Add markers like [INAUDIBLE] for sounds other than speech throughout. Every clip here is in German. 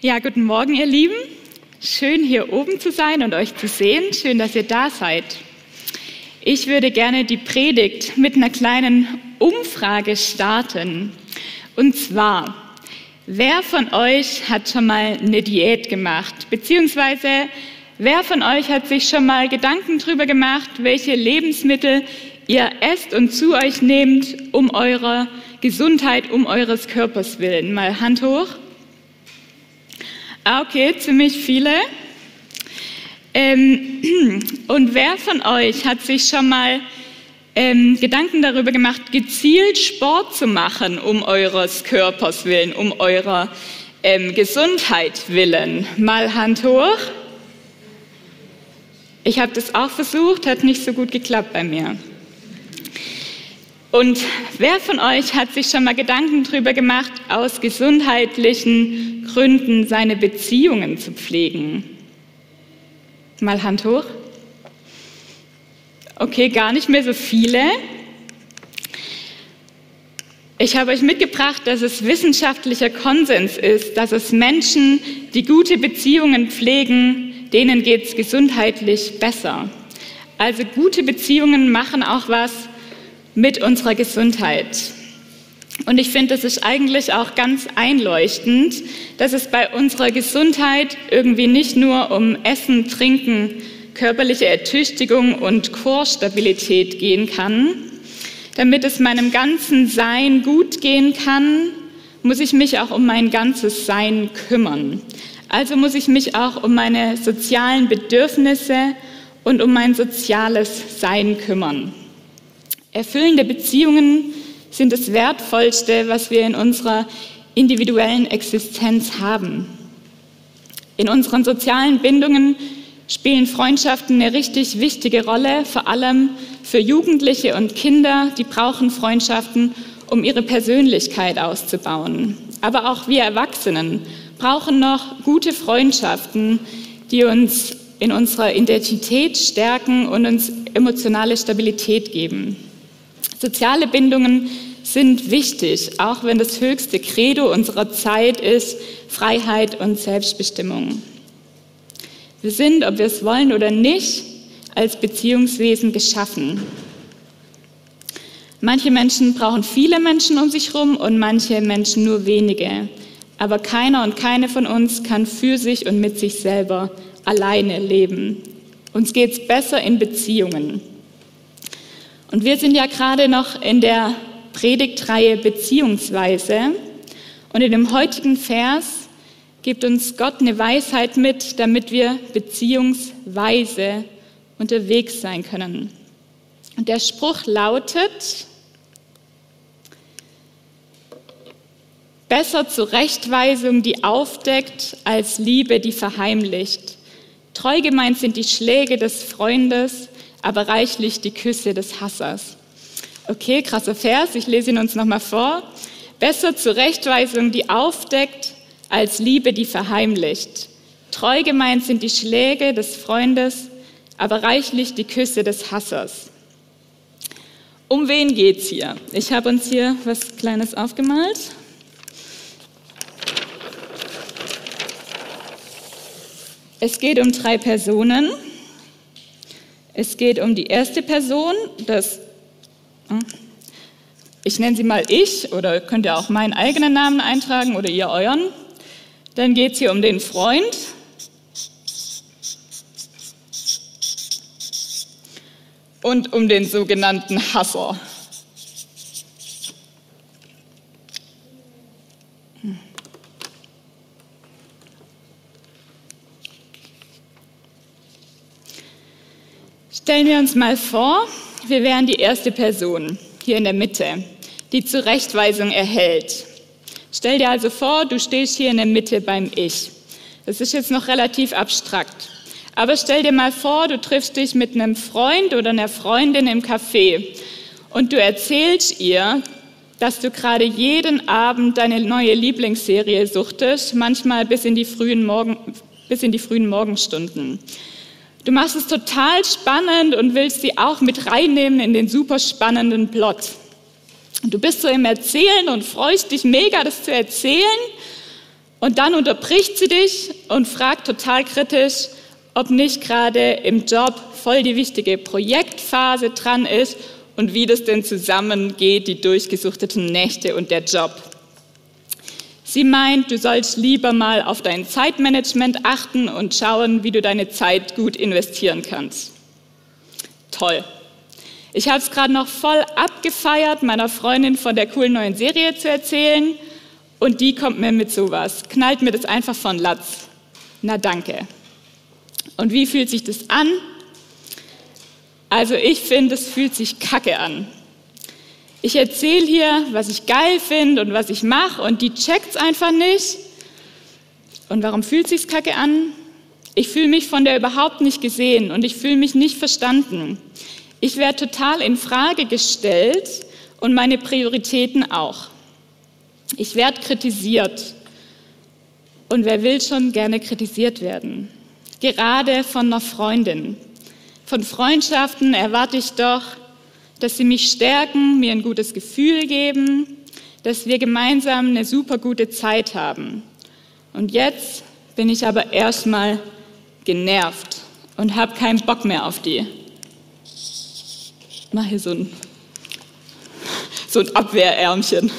Ja, guten Morgen, ihr Lieben. Schön hier oben zu sein und euch zu sehen. Schön, dass ihr da seid. Ich würde gerne die Predigt mit einer kleinen Umfrage starten. Und zwar, wer von euch hat schon mal eine Diät gemacht? Beziehungsweise, wer von euch hat sich schon mal Gedanken darüber gemacht, welche Lebensmittel ihr esst und zu euch nehmt, um eurer Gesundheit, um eures Körpers willen? Mal Hand hoch. Ah, okay, ziemlich viele. Ähm, [CLEARS THROAT] und wer von euch hat sich schon mal ähm, Gedanken darüber gemacht, gezielt Sport zu machen, um eures Körpers willen, um eurer ähm, Gesundheit willen? Mal Hand hoch. Ich habe das auch versucht, hat nicht so gut geklappt bei mir. Und wer von euch hat sich schon mal Gedanken darüber gemacht, aus gesundheitlichen Gründen seine Beziehungen zu pflegen? Mal Hand hoch. Okay, gar nicht mehr so viele. Ich habe euch mitgebracht, dass es wissenschaftlicher Konsens ist, dass es Menschen, die gute Beziehungen pflegen, denen geht es gesundheitlich besser. Also gute Beziehungen machen auch was mit unserer Gesundheit. Und ich finde, das ist eigentlich auch ganz einleuchtend, dass es bei unserer Gesundheit irgendwie nicht nur um Essen, Trinken, körperliche Ertüchtigung und Chorstabilität gehen kann. Damit es meinem ganzen Sein gut gehen kann, muss ich mich auch um mein ganzes Sein kümmern. Also muss ich mich auch um meine sozialen Bedürfnisse und um mein soziales Sein kümmern. Erfüllende Beziehungen sind das Wertvollste, was wir in unserer individuellen Existenz haben. In unseren sozialen Bindungen spielen Freundschaften eine richtig wichtige Rolle, vor allem für Jugendliche und Kinder, die brauchen Freundschaften, um ihre Persönlichkeit auszubauen. Aber auch wir Erwachsenen brauchen noch gute Freundschaften, die uns in unserer Identität stärken und uns emotionale Stabilität geben. Soziale Bindungen sind wichtig, auch wenn das höchste Credo unserer Zeit ist Freiheit und Selbstbestimmung. Wir sind, ob wir es wollen oder nicht, als Beziehungswesen geschaffen. Manche Menschen brauchen viele Menschen um sich herum und manche Menschen nur wenige. Aber keiner und keine von uns kann für sich und mit sich selber alleine leben. Uns geht es besser in Beziehungen. Und wir sind ja gerade noch in der Predigtreihe Beziehungsweise. Und in dem heutigen Vers gibt uns Gott eine Weisheit mit, damit wir beziehungsweise unterwegs sein können. Und der Spruch lautet, besser Zurechtweisung, die aufdeckt, als Liebe, die verheimlicht. Treu gemeint sind die Schläge des Freundes, aber reichlich die Küsse des Hassers. Okay, krasser Vers, ich lese ihn uns nochmal vor. Besser Zurechtweisung, die aufdeckt, als Liebe, die verheimlicht. Treu gemeint sind die Schläge des Freundes, aber reichlich die Küsse des Hassers. Um wen geht's hier? Ich habe uns hier was Kleines aufgemalt. Es geht um drei Personen. Es geht um die erste Person, das, hm, ich nenne sie mal ich oder könnt ihr auch meinen eigenen Namen eintragen oder ihr euren. Dann geht es hier um den Freund. Und um den sogenannten Hasser. Stellen wir uns mal vor, wir wären die erste Person hier in der Mitte, die Zurechtweisung erhält. Stell dir also vor, du stehst hier in der Mitte beim Ich. Das ist jetzt noch relativ abstrakt. Aber stell dir mal vor, du triffst dich mit einem Freund oder einer Freundin im Café und du erzählst ihr, dass du gerade jeden Abend deine neue Lieblingsserie suchtest, manchmal bis in die frühen, Morgen, bis in die frühen Morgenstunden. Du machst es total spannend und willst sie auch mit reinnehmen in den super spannenden Plot. Du bist so im Erzählen und freust dich mega, das zu erzählen. Und dann unterbricht sie dich und fragt total kritisch, ob nicht gerade im Job voll die wichtige Projektphase dran ist und wie das denn zusammengeht, die durchgesuchteten Nächte und der Job. Sie meint, du sollst lieber mal auf dein Zeitmanagement achten und schauen, wie du deine Zeit gut investieren kannst. Toll. Ich habe es gerade noch voll abgefeiert, meiner Freundin von der coolen neuen Serie zu erzählen. Und die kommt mir mit sowas, knallt mir das einfach von Latz. Na danke. Und wie fühlt sich das an? Also ich finde, es fühlt sich kacke an. Ich erzähle hier, was ich geil finde und was ich mache und die checkt es einfach nicht. Und warum fühlt sich kacke an? Ich fühle mich von der überhaupt nicht gesehen und ich fühle mich nicht verstanden. Ich werde total in Frage gestellt und meine Prioritäten auch. Ich werde kritisiert. Und wer will schon gerne kritisiert werden? Gerade von einer Freundin. Von Freundschaften erwarte ich doch, dass sie mich stärken, mir ein gutes Gefühl geben, dass wir gemeinsam eine super gute Zeit haben. Und jetzt bin ich aber erstmal genervt und habe keinen Bock mehr auf die. Mach hier so ein, so ein Abwehrärmchen.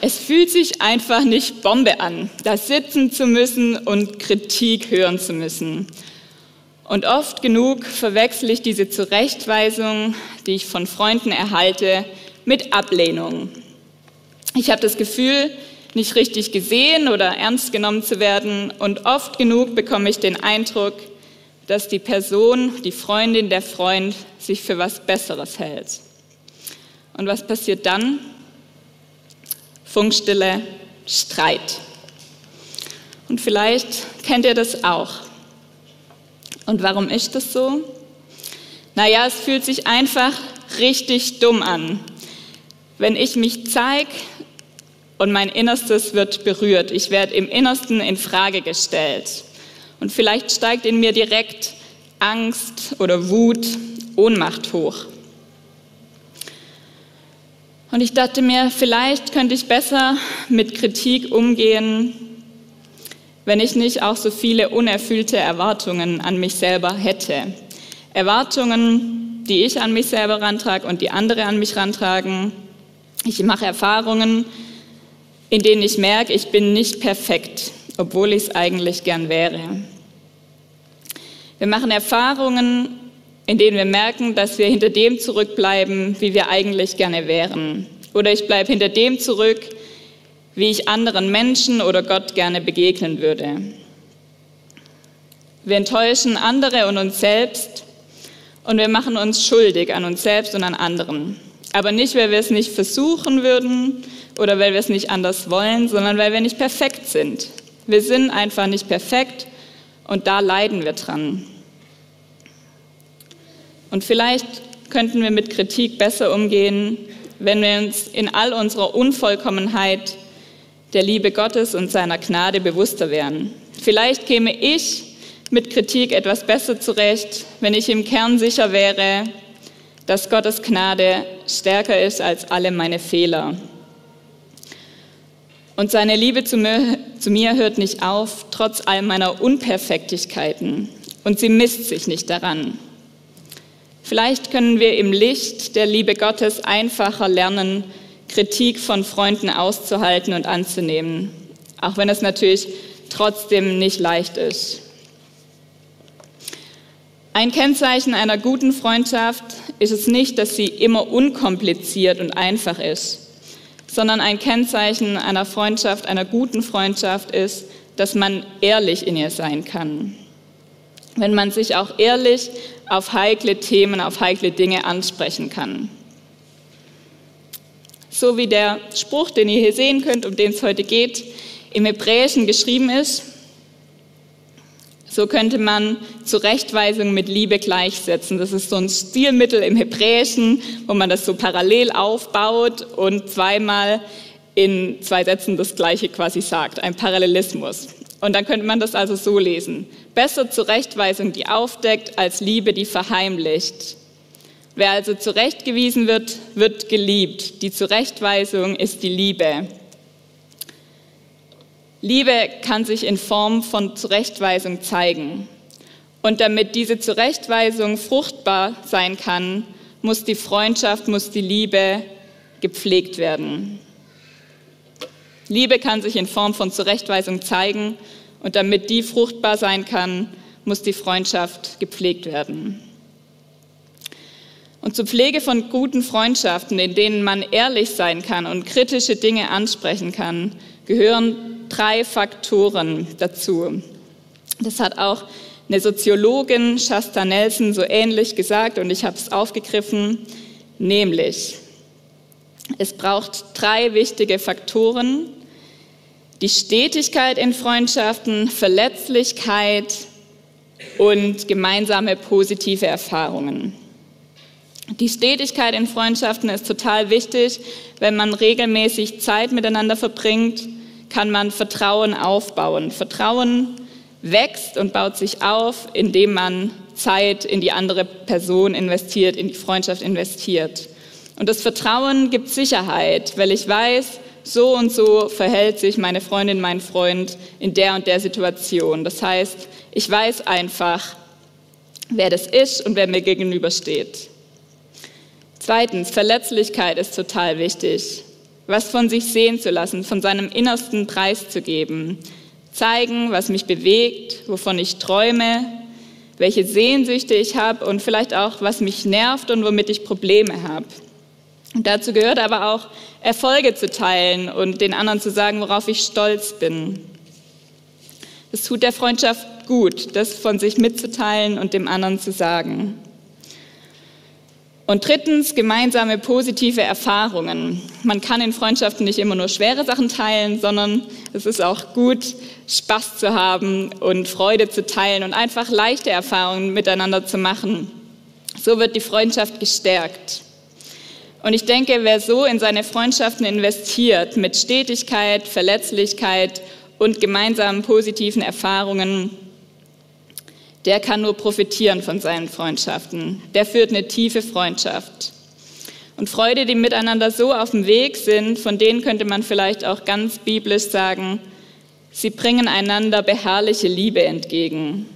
Es fühlt sich einfach nicht Bombe an, da sitzen zu müssen und Kritik hören zu müssen. Und oft genug verwechsel ich diese Zurechtweisung, die ich von Freunden erhalte, mit Ablehnung. Ich habe das Gefühl, nicht richtig gesehen oder ernst genommen zu werden und oft genug bekomme ich den Eindruck, dass die Person, die Freundin, der Freund sich für was Besseres hält. Und was passiert dann? Funkstille, Streit. Und vielleicht kennt ihr das auch. Und warum ist das so? Naja, es fühlt sich einfach richtig dumm an, wenn ich mich zeige und mein Innerstes wird berührt. Ich werde im Innersten in Frage gestellt. Und vielleicht steigt in mir direkt Angst oder Wut, Ohnmacht hoch. Und ich dachte mir, vielleicht könnte ich besser mit Kritik umgehen, wenn ich nicht auch so viele unerfüllte Erwartungen an mich selber hätte. Erwartungen, die ich an mich selber rantrage und die andere an mich rantragen. Ich mache Erfahrungen, in denen ich merke, ich bin nicht perfekt, obwohl ich es eigentlich gern wäre. Wir machen Erfahrungen, in denen wir merken, dass wir hinter dem zurückbleiben, wie wir eigentlich gerne wären. Oder ich bleibe hinter dem zurück, wie ich anderen Menschen oder Gott gerne begegnen würde. Wir enttäuschen andere und uns selbst und wir machen uns schuldig an uns selbst und an anderen. Aber nicht, weil wir es nicht versuchen würden oder weil wir es nicht anders wollen, sondern weil wir nicht perfekt sind. Wir sind einfach nicht perfekt und da leiden wir dran. Und vielleicht könnten wir mit Kritik besser umgehen, wenn wir uns in all unserer Unvollkommenheit der Liebe Gottes und seiner Gnade bewusster wären. Vielleicht käme ich mit Kritik etwas besser zurecht, wenn ich im Kern sicher wäre, dass Gottes Gnade stärker ist als alle meine Fehler. Und seine Liebe zu mir, zu mir hört nicht auf, trotz all meiner Unperfektigkeiten. Und sie misst sich nicht daran. Vielleicht können wir im Licht der Liebe Gottes einfacher lernen, Kritik von Freunden auszuhalten und anzunehmen, auch wenn es natürlich trotzdem nicht leicht ist. Ein Kennzeichen einer guten Freundschaft ist es nicht, dass sie immer unkompliziert und einfach ist, sondern ein Kennzeichen einer Freundschaft, einer guten Freundschaft ist, dass man ehrlich in ihr sein kann. Wenn man sich auch ehrlich auf heikle Themen, auf heikle Dinge ansprechen kann. So wie der Spruch, den ihr hier sehen könnt, um den es heute geht, im Hebräischen geschrieben ist, so könnte man Zurechtweisung mit Liebe gleichsetzen. Das ist so ein Stilmittel im Hebräischen, wo man das so parallel aufbaut und zweimal in zwei Sätzen das Gleiche quasi sagt, ein Parallelismus. Und dann könnte man das also so lesen. Besser Zurechtweisung, die aufdeckt, als Liebe, die verheimlicht. Wer also zurechtgewiesen wird, wird geliebt. Die Zurechtweisung ist die Liebe. Liebe kann sich in Form von Zurechtweisung zeigen. Und damit diese Zurechtweisung fruchtbar sein kann, muss die Freundschaft, muss die Liebe gepflegt werden. Liebe kann sich in Form von Zurechtweisung zeigen und damit die fruchtbar sein kann, muss die Freundschaft gepflegt werden. Und zur Pflege von guten Freundschaften, in denen man ehrlich sein kann und kritische Dinge ansprechen kann, gehören drei Faktoren dazu. Das hat auch eine Soziologin, Shasta Nelson, so ähnlich gesagt und ich habe es aufgegriffen, nämlich es braucht drei wichtige Faktoren. Die Stetigkeit in Freundschaften, Verletzlichkeit und gemeinsame positive Erfahrungen. Die Stetigkeit in Freundschaften ist total wichtig. Wenn man regelmäßig Zeit miteinander verbringt, kann man Vertrauen aufbauen. Vertrauen wächst und baut sich auf, indem man Zeit in die andere Person investiert, in die Freundschaft investiert. Und das Vertrauen gibt Sicherheit, weil ich weiß, so und so verhält sich meine Freundin, mein Freund in der und der Situation. Das heißt, ich weiß einfach, wer das ist und wer mir gegenübersteht. Zweitens, Verletzlichkeit ist total wichtig. Was von sich sehen zu lassen, von seinem Innersten preiszugeben. Zeigen, was mich bewegt, wovon ich träume, welche Sehnsüchte ich habe und vielleicht auch, was mich nervt und womit ich Probleme habe. Und dazu gehört aber auch, Erfolge zu teilen und den anderen zu sagen, worauf ich stolz bin. Es tut der Freundschaft gut, das von sich mitzuteilen und dem anderen zu sagen. Und drittens, gemeinsame positive Erfahrungen. Man kann in Freundschaften nicht immer nur schwere Sachen teilen, sondern es ist auch gut, Spaß zu haben und Freude zu teilen und einfach leichte Erfahrungen miteinander zu machen. So wird die Freundschaft gestärkt. Und ich denke, wer so in seine Freundschaften investiert, mit Stetigkeit, Verletzlichkeit und gemeinsamen positiven Erfahrungen, der kann nur profitieren von seinen Freundschaften. Der führt eine tiefe Freundschaft. Und Freude, die miteinander so auf dem Weg sind, von denen könnte man vielleicht auch ganz biblisch sagen, sie bringen einander beharrliche Liebe entgegen.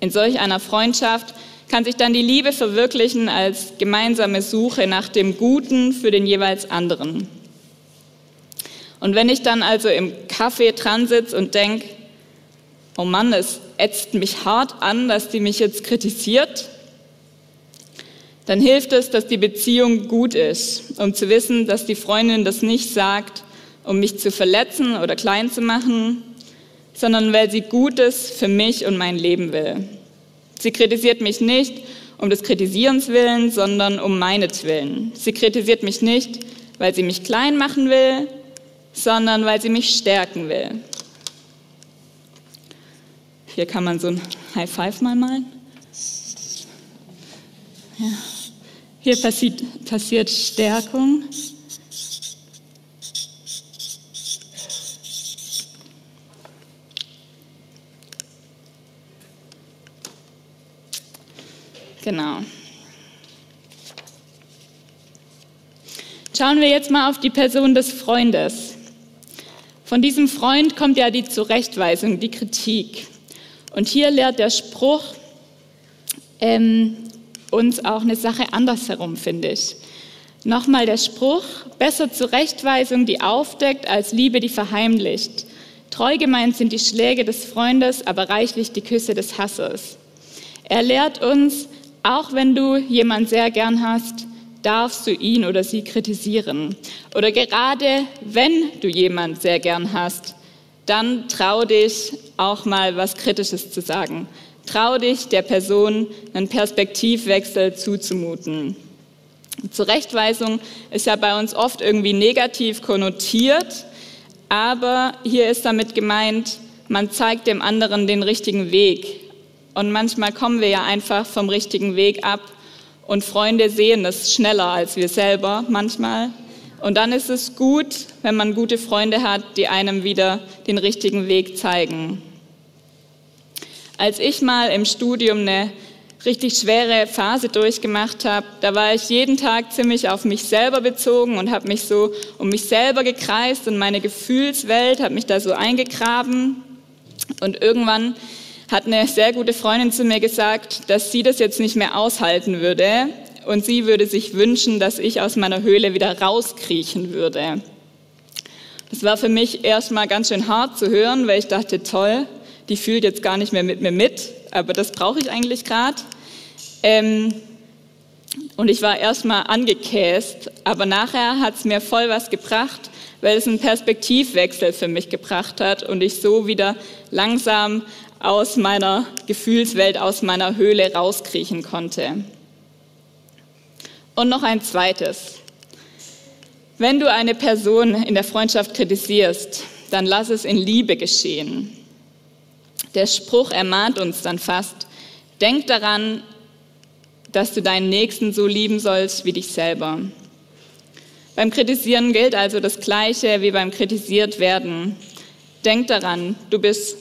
In solch einer Freundschaft kann sich dann die Liebe verwirklichen als gemeinsame Suche nach dem Guten für den jeweils anderen. Und wenn ich dann also im Café dran sitze und denke, oh Mann, es ätzt mich hart an, dass die mich jetzt kritisiert, dann hilft es, dass die Beziehung gut ist, um zu wissen, dass die Freundin das nicht sagt, um mich zu verletzen oder klein zu machen, sondern weil sie Gutes für mich und mein Leben will. Sie kritisiert mich nicht um des Kritisierens willen, sondern um meinetwillen. Sie kritisiert mich nicht, weil sie mich klein machen will, sondern weil sie mich stärken will. Hier kann man so ein High Five mal malen. Ja. Hier passiert, passiert Stärkung. Genau. Schauen wir jetzt mal auf die Person des Freundes. Von diesem Freund kommt ja die Zurechtweisung, die Kritik. Und hier lehrt der Spruch ähm, uns auch eine Sache andersherum, finde ich. Nochmal der Spruch, besser Zurechtweisung, die aufdeckt, als Liebe, die verheimlicht. Treu gemeint sind die Schläge des Freundes, aber reichlich die Küsse des Hassers. Er lehrt uns, auch wenn du jemand sehr gern hast, darfst du ihn oder sie kritisieren. Oder gerade wenn du jemand sehr gern hast, dann trau dich auch mal was Kritisches zu sagen. Trau dich der Person einen Perspektivwechsel zuzumuten. Zurechtweisung ist ja bei uns oft irgendwie negativ konnotiert, aber hier ist damit gemeint, man zeigt dem anderen den richtigen Weg. Und manchmal kommen wir ja einfach vom richtigen Weg ab und Freunde sehen das schneller als wir selber manchmal. Und dann ist es gut, wenn man gute Freunde hat, die einem wieder den richtigen Weg zeigen. Als ich mal im Studium eine richtig schwere Phase durchgemacht habe, da war ich jeden Tag ziemlich auf mich selber bezogen und habe mich so um mich selber gekreist und meine Gefühlswelt, habe mich da so eingegraben. Und irgendwann hat eine sehr gute Freundin zu mir gesagt, dass sie das jetzt nicht mehr aushalten würde und sie würde sich wünschen, dass ich aus meiner Höhle wieder rauskriechen würde. Das war für mich erstmal ganz schön hart zu hören, weil ich dachte, toll, die fühlt jetzt gar nicht mehr mit mir mit, aber das brauche ich eigentlich gerade. Ähm, und ich war erstmal angekäst, aber nachher hat es mir voll was gebracht, weil es einen Perspektivwechsel für mich gebracht hat und ich so wieder langsam aus meiner Gefühlswelt, aus meiner Höhle rauskriechen konnte. Und noch ein zweites. Wenn du eine Person in der Freundschaft kritisierst, dann lass es in Liebe geschehen. Der Spruch ermahnt uns dann fast, denk daran, dass du deinen Nächsten so lieben sollst wie dich selber. Beim Kritisieren gilt also das Gleiche wie beim Kritisiert werden. Denk daran, du bist,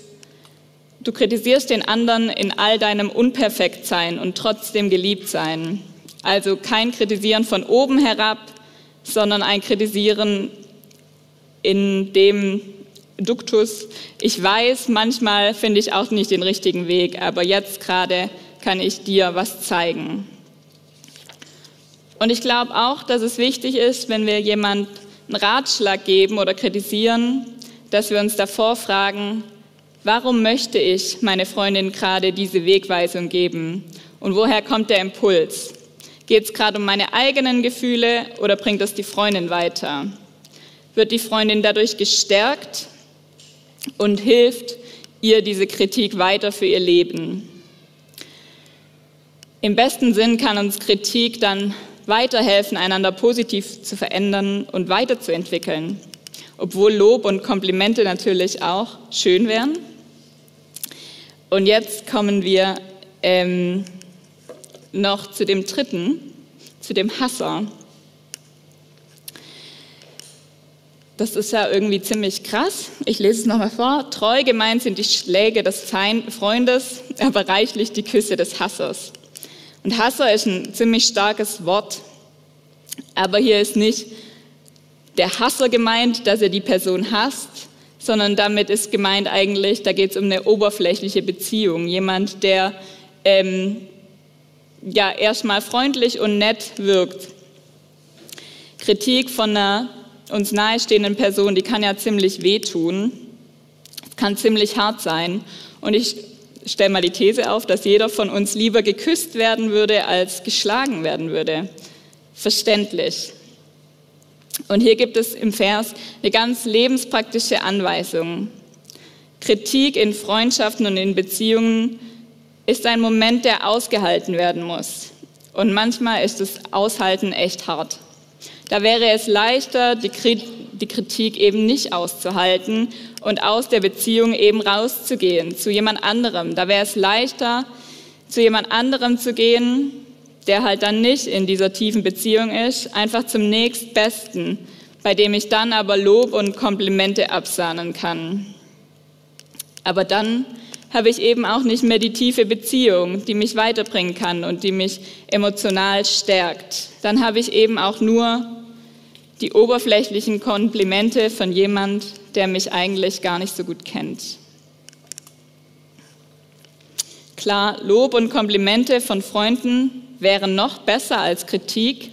du kritisierst den anderen in all deinem Unperfektsein und trotzdem geliebt sein. Also kein Kritisieren von oben herab, sondern ein Kritisieren in dem Duktus. Ich weiß, manchmal finde ich auch nicht den richtigen Weg, aber jetzt gerade kann ich dir was zeigen. Und ich glaube auch, dass es wichtig ist, wenn wir jemand einen Ratschlag geben oder kritisieren, dass wir uns davor fragen, warum möchte ich meine Freundin gerade diese Wegweisung geben und woher kommt der Impuls? Geht es gerade um meine eigenen Gefühle oder bringt das die Freundin weiter? Wird die Freundin dadurch gestärkt und hilft ihr diese Kritik weiter für ihr Leben? Im besten Sinn kann uns Kritik dann weiterhelfen, einander positiv zu verändern und weiterzuentwickeln, obwohl Lob und Komplimente natürlich auch schön wären. Und jetzt kommen wir ähm, noch zu dem dritten, zu dem Hasser. Das ist ja irgendwie ziemlich krass. Ich lese es nochmal vor. Treu gemeint sind die Schläge des Freundes, aber reichlich die Küsse des Hassers. Und Hasser ist ein ziemlich starkes Wort, aber hier ist nicht der Hasser gemeint, dass er die Person hasst, sondern damit ist gemeint eigentlich, da geht es um eine oberflächliche Beziehung. Jemand, der ähm, ja erstmal freundlich und nett wirkt. Kritik von einer uns nahestehenden Person, die kann ja ziemlich wehtun, kann ziemlich hart sein. Und ich stelle mal die These auf, dass jeder von uns lieber geküsst werden würde, als geschlagen werden würde. Verständlich. Und hier gibt es im Vers eine ganz lebenspraktische Anweisung. Kritik in Freundschaften und in Beziehungen ist ein Moment, der ausgehalten werden muss. Und manchmal ist das Aushalten echt hart. Da wäre es leichter, die Kritik eben nicht auszuhalten und aus der Beziehung eben rauszugehen zu jemand anderem. Da wäre es leichter, zu jemand anderem zu gehen, der halt dann nicht in dieser tiefen Beziehung ist, einfach zum nächstbesten, bei dem ich dann aber Lob und Komplimente absahnen kann. Aber dann habe ich eben auch nicht mehr die tiefe Beziehung, die mich weiterbringen kann und die mich emotional stärkt. Dann habe ich eben auch nur die oberflächlichen Komplimente von jemand, der mich eigentlich gar nicht so gut kennt. Klar, Lob und Komplimente von Freunden wären noch besser als Kritik.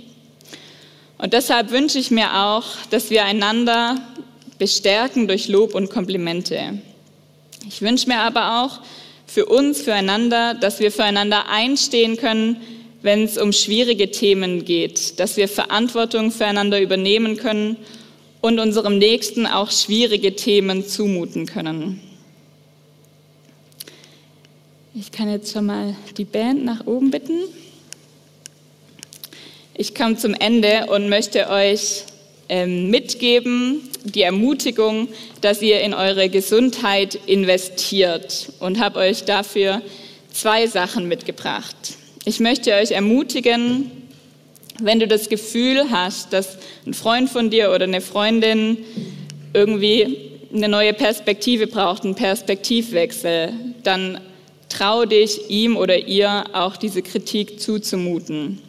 Und deshalb wünsche ich mir auch, dass wir einander bestärken durch Lob und Komplimente. Ich wünsche mir aber auch für uns, füreinander, dass wir füreinander einstehen können, wenn es um schwierige Themen geht, dass wir Verantwortung füreinander übernehmen können und unserem Nächsten auch schwierige Themen zumuten können. Ich kann jetzt schon mal die Band nach oben bitten. Ich komme zum Ende und möchte euch mitgeben, die Ermutigung, dass ihr in eure Gesundheit investiert und habe euch dafür zwei Sachen mitgebracht. Ich möchte euch ermutigen, wenn du das Gefühl hast, dass ein Freund von dir oder eine Freundin irgendwie eine neue Perspektive braucht, einen Perspektivwechsel, dann trau dich, ihm oder ihr auch diese Kritik zuzumuten.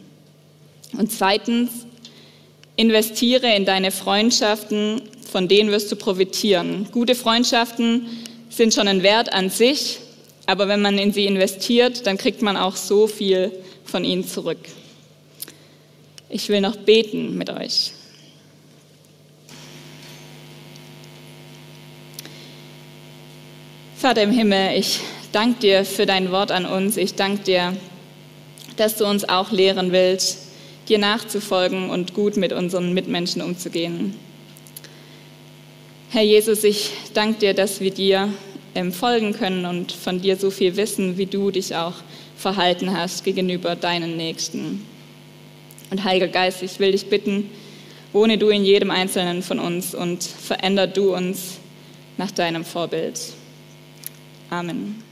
Und zweitens, investiere in deine Freundschaften, von denen wirst du profitieren. Gute Freundschaften sind schon ein Wert an sich, aber wenn man in sie investiert, dann kriegt man auch so viel von ihnen zurück. Ich will noch beten mit euch. Vater im Himmel, ich danke dir für dein Wort an uns. Ich danke dir, dass du uns auch lehren willst, dir nachzufolgen und gut mit unseren Mitmenschen umzugehen. Herr Jesus, ich danke dir, dass wir dir ähm, folgen können und von dir so viel wissen, wie du dich auch verhalten hast gegenüber deinen Nächsten. Und Heiliger Geist, ich will dich bitten, wohne du in jedem Einzelnen von uns und veränder du uns nach deinem Vorbild. Amen.